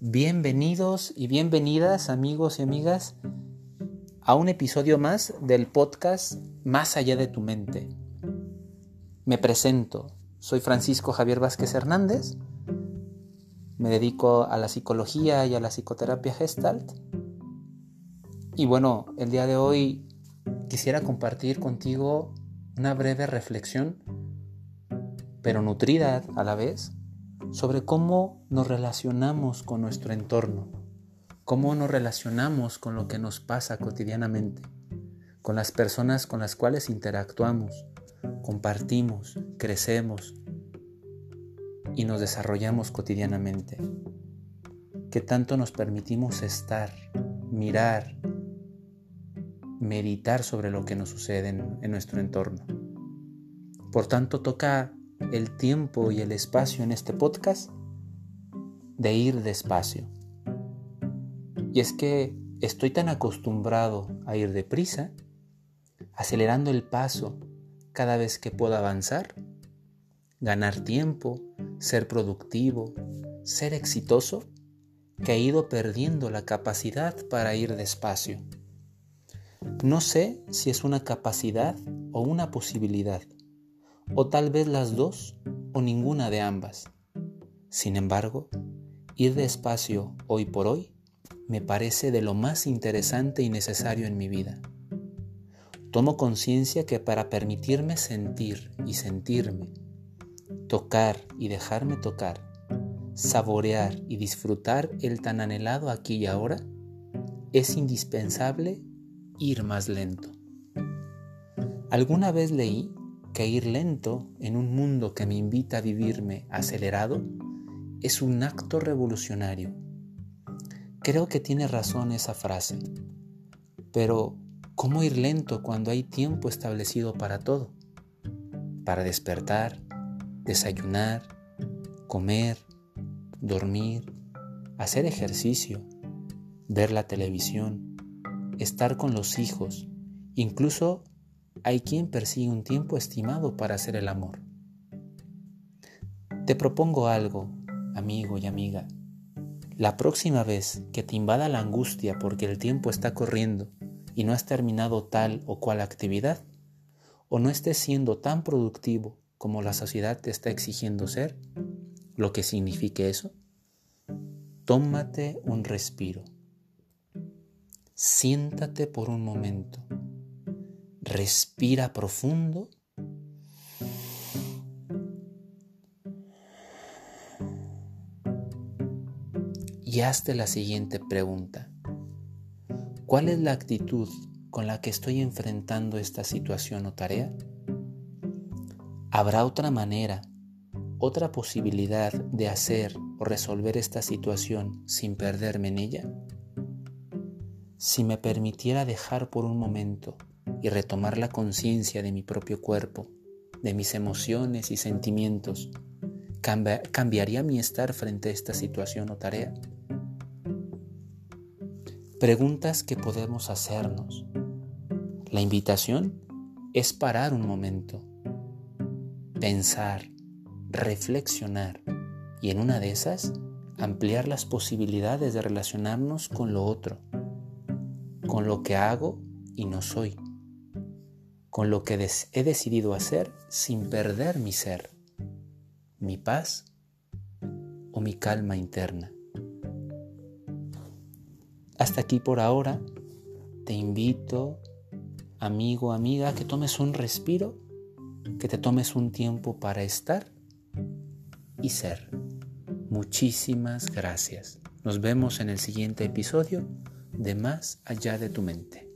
Bienvenidos y bienvenidas amigos y amigas a un episodio más del podcast Más allá de tu mente. Me presento, soy Francisco Javier Vázquez Hernández, me dedico a la psicología y a la psicoterapia gestalt y bueno, el día de hoy quisiera compartir contigo una breve reflexión, pero nutrida a la vez, sobre cómo nos relacionamos con nuestro entorno, cómo nos relacionamos con lo que nos pasa cotidianamente, con las personas con las cuales interactuamos, compartimos, crecemos y nos desarrollamos cotidianamente. Que tanto nos permitimos estar, mirar, meditar sobre lo que nos sucede en nuestro entorno. Por tanto, toca el tiempo y el espacio en este podcast de ir despacio. Y es que estoy tan acostumbrado a ir deprisa, acelerando el paso cada vez que puedo avanzar, ganar tiempo, ser productivo, ser exitoso, que he ido perdiendo la capacidad para ir despacio. No sé si es una capacidad o una posibilidad, o tal vez las dos o ninguna de ambas. Sin embargo, ir despacio hoy por hoy me parece de lo más interesante y necesario en mi vida. Tomo conciencia que para permitirme sentir y sentirme, tocar y dejarme tocar, saborear y disfrutar el tan anhelado aquí y ahora, es indispensable ir más lento. Alguna vez leí que ir lento en un mundo que me invita a vivirme acelerado es un acto revolucionario. Creo que tiene razón esa frase, pero ¿cómo ir lento cuando hay tiempo establecido para todo? Para despertar, desayunar, comer, dormir, hacer ejercicio, ver la televisión, estar con los hijos, incluso hay quien persigue un tiempo estimado para hacer el amor. Te propongo algo, amigo y amiga. La próxima vez que te invada la angustia porque el tiempo está corriendo y no has terminado tal o cual actividad, o no estés siendo tan productivo como la sociedad te está exigiendo ser, lo que signifique eso, tómate un respiro. Siéntate por un momento Respira profundo. Y hazte la siguiente pregunta. ¿Cuál es la actitud con la que estoy enfrentando esta situación o tarea? ¿Habrá otra manera, otra posibilidad de hacer o resolver esta situación sin perderme en ella? Si me permitiera dejar por un momento y retomar la conciencia de mi propio cuerpo, de mis emociones y sentimientos, ¿cambiaría mi estar frente a esta situación o tarea? Preguntas que podemos hacernos. La invitación es parar un momento, pensar, reflexionar y en una de esas ampliar las posibilidades de relacionarnos con lo otro, con lo que hago y no soy con lo que he decidido hacer sin perder mi ser, mi paz o mi calma interna. Hasta aquí por ahora, te invito, amigo, amiga, que tomes un respiro, que te tomes un tiempo para estar y ser. Muchísimas gracias. Nos vemos en el siguiente episodio de Más allá de tu mente.